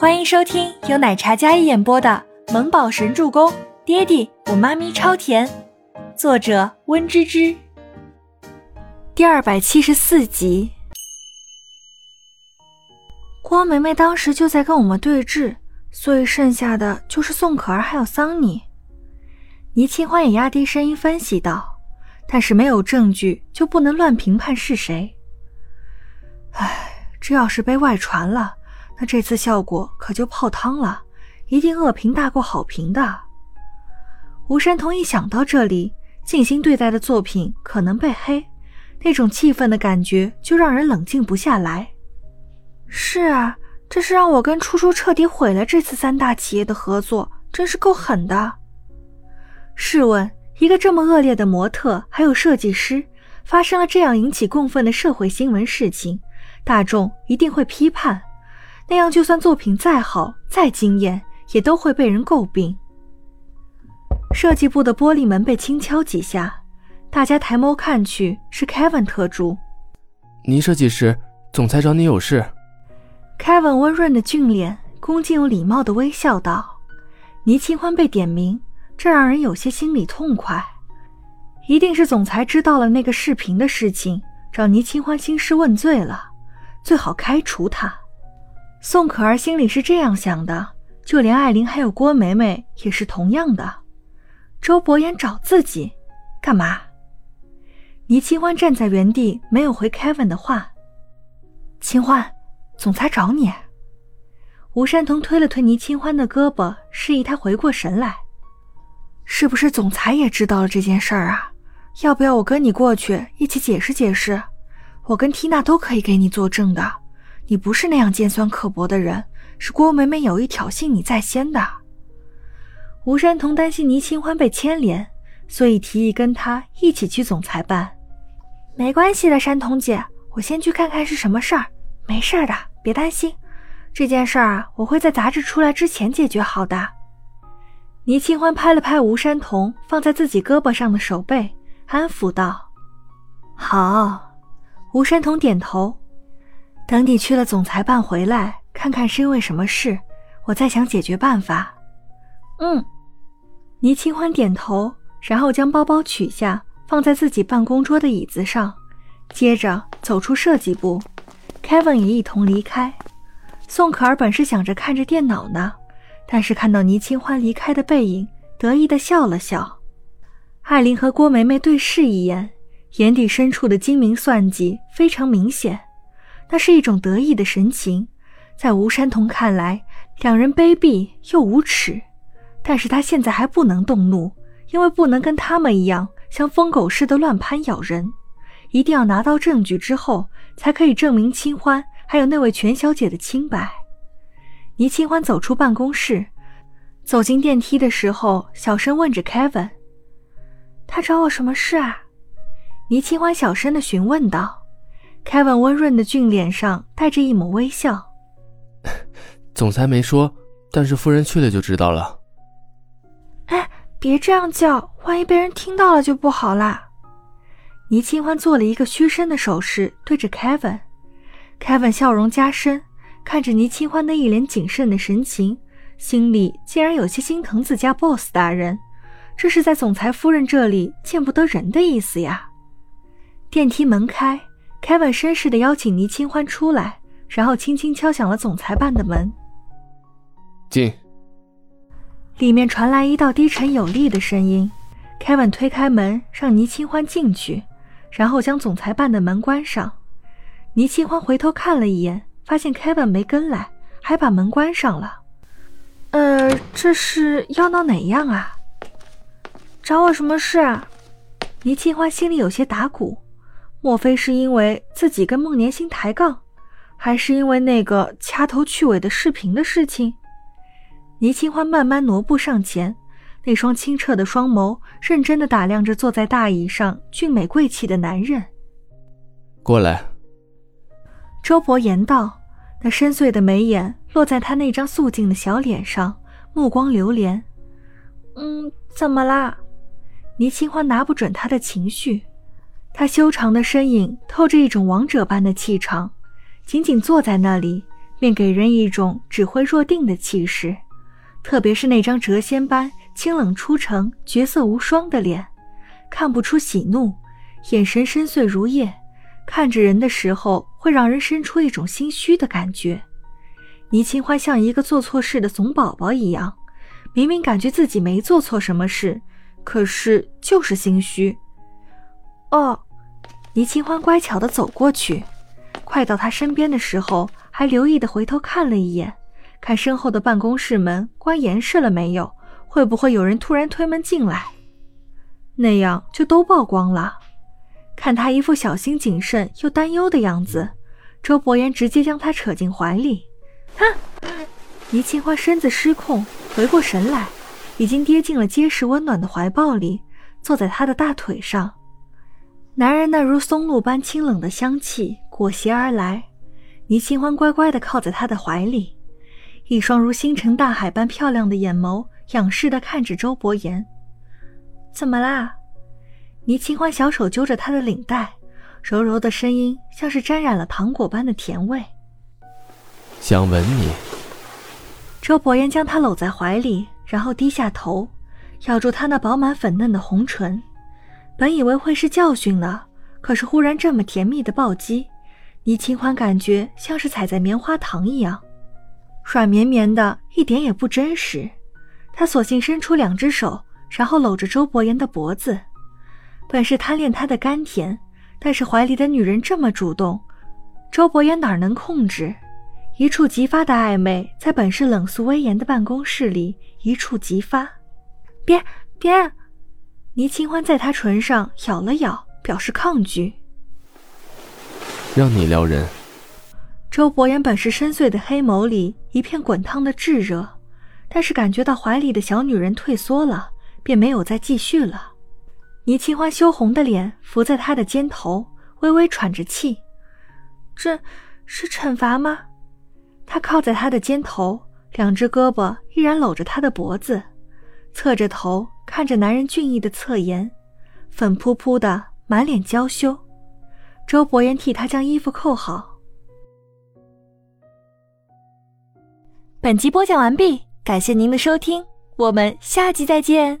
欢迎收听由奶茶嘉一演播的《萌宝神助攻》，爹地我妈咪超甜，作者温芝芝。第二百七十四集。郭梅梅当时就在跟我们对峙，所以剩下的就是宋可儿还有桑尼。倪清欢也压低声音分析道：“但是没有证据就不能乱评判是谁。唉，这要是被外传了。”那这次效果可就泡汤了，一定恶评大过好评的。吴山童一想到这里，静心对待的作品可能被黑，那种气愤的感觉就让人冷静不下来。是啊，这是让我跟初初彻底毁了这次三大企业的合作，真是够狠的。试问，一个这么恶劣的模特还有设计师，发生了这样引起共愤的社会新闻事情，大众一定会批判。那样，就算作品再好、再惊艳，也都会被人诟病。设计部的玻璃门被轻敲几下，大家抬眸看去，是 Kevin 特助。倪设计师，总裁找你有事。Kevin 温润的俊脸，恭敬又礼貌的微笑道：“倪清欢被点名，这让人有些心里痛快。一定是总裁知道了那个视频的事情，找倪清欢兴师问罪了，最好开除他。”宋可儿心里是这样想的，就连艾琳还有郭梅梅也是同样的。周伯言找自己干嘛？倪清欢站在原地，没有回 Kevin 的话。清欢，总裁找你。吴山童推了推倪清欢的胳膊，示意他回过神来。是不是总裁也知道了这件事儿啊？要不要我跟你过去一起解释解释？我跟缇娜都可以给你作证的。你不是那样尖酸刻薄的人，是郭梅梅有意挑衅你在先的。吴山童担心倪清欢被牵连，所以提议跟他一起去总裁办。没关系的，山童姐，我先去看看是什么事儿，没事的，别担心。这件事儿，我会在杂志出来之前解决好的。倪清欢拍了拍吴山童放在自己胳膊上的手背，安抚道：“好。”吴山童点头。等你去了总裁办回来，看看是因为什么事，我再想解决办法。嗯，倪清欢点头，然后将包包取下，放在自己办公桌的椅子上，接着走出设计部。Kevin 也一同离开。宋可儿本是想着看着电脑呢，但是看到倪清欢离开的背影，得意的笑了笑。艾琳和郭梅梅对视一眼，眼底深处的精明算计非常明显。那是一种得意的神情，在吴山童看来，两人卑鄙又无耻。但是他现在还不能动怒，因为不能跟他们一样像疯狗似的乱攀咬人，一定要拿到证据之后，才可以证明清欢还有那位全小姐的清白。倪清欢走出办公室，走进电梯的时候，小声问着 Kevin：“ 他找我什么事啊？”倪清欢小声的询问道。凯文温润的俊脸上带着一抹微笑。总裁没说，但是夫人去了就知道了。哎，别这样叫，万一被人听到了就不好啦。倪清欢做了一个虚身的手势，对着凯文。凯文笑容加深，看着倪清欢那一脸谨慎的神情，心里竟然有些心疼自家 boss 大人。这是在总裁夫人这里见不得人的意思呀。电梯门开。Kevin 绅士的邀请倪清欢出来，然后轻轻敲响了总裁办的门。进。里面传来一道低沉有力的声音。Kevin 推开门，让倪清欢进去，然后将总裁办的门关上。倪清欢回头看了一眼，发现 Kevin 没跟来，还把门关上了。呃，这是要闹哪样啊？找我什么事啊？倪清欢心里有些打鼓。莫非是因为自己跟孟年星抬杠，还是因为那个掐头去尾的视频的事情？倪清欢慢慢挪步上前，那双清澈的双眸认真的打量着坐在大椅上俊美贵气的男人。过来。周伯言道，那深邃的眉眼落在他那张素净的小脸上，目光流连。嗯，怎么啦？倪清欢拿不准他的情绪。他修长的身影透着一种王者般的气场，仅仅坐在那里，便给人一种指挥若定的气势。特别是那张谪仙般清冷出尘、绝色无双的脸，看不出喜怒，眼神深邃如夜，看着人的时候会让人生出一种心虚的感觉。倪清欢像一个做错事的怂宝宝一样，明明感觉自己没做错什么事，可是就是心虚。哦，倪清欢乖巧的走过去，快到他身边的时候，还留意的回头看了一眼，看身后的办公室门关严实了没有，会不会有人突然推门进来，那样就都曝光了。看他一副小心谨慎又担忧的样子，周伯言直接将他扯进怀里。哼！倪清欢身子失控，回过神来，已经跌进了结实温暖的怀抱里，坐在他的大腿上。男人那如松露般清冷的香气裹挟而来，倪清欢乖乖地靠在他的怀里，一双如星辰大海般漂亮的眼眸仰视地看着周伯言。怎么啦？倪清欢小手揪着他的领带，柔柔的声音像是沾染了糖果般的甜味。想吻你。周伯言将她搂在怀里，然后低下头，咬住她那饱满粉嫩的红唇。本以为会是教训呢，可是忽然这么甜蜜的暴击，倪清欢感觉像是踩在棉花糖一样，软绵绵的，一点也不真实。他索性伸出两只手，然后搂着周伯言的脖子。本是贪恋他的甘甜，但是怀里的女人这么主动，周伯言哪能控制？一触即发的暧昧，在本是冷肃威严的办公室里一触即发。别别！倪清欢在他唇上咬了咬，表示抗拒。让你撩人。周伯言本是深邃的黑眸里一片滚烫的炙热，但是感觉到怀里的小女人退缩了，便没有再继续了。倪清欢羞红的脸伏在他的肩头，微微喘着气。这是惩罚吗？他靠在他的肩头，两只胳膊依然搂着他的脖子，侧着头看着男人俊逸的侧颜，粉扑扑的，满脸娇羞。周伯言替他将衣服扣好。本集播讲完毕，感谢您的收听，我们下集再见。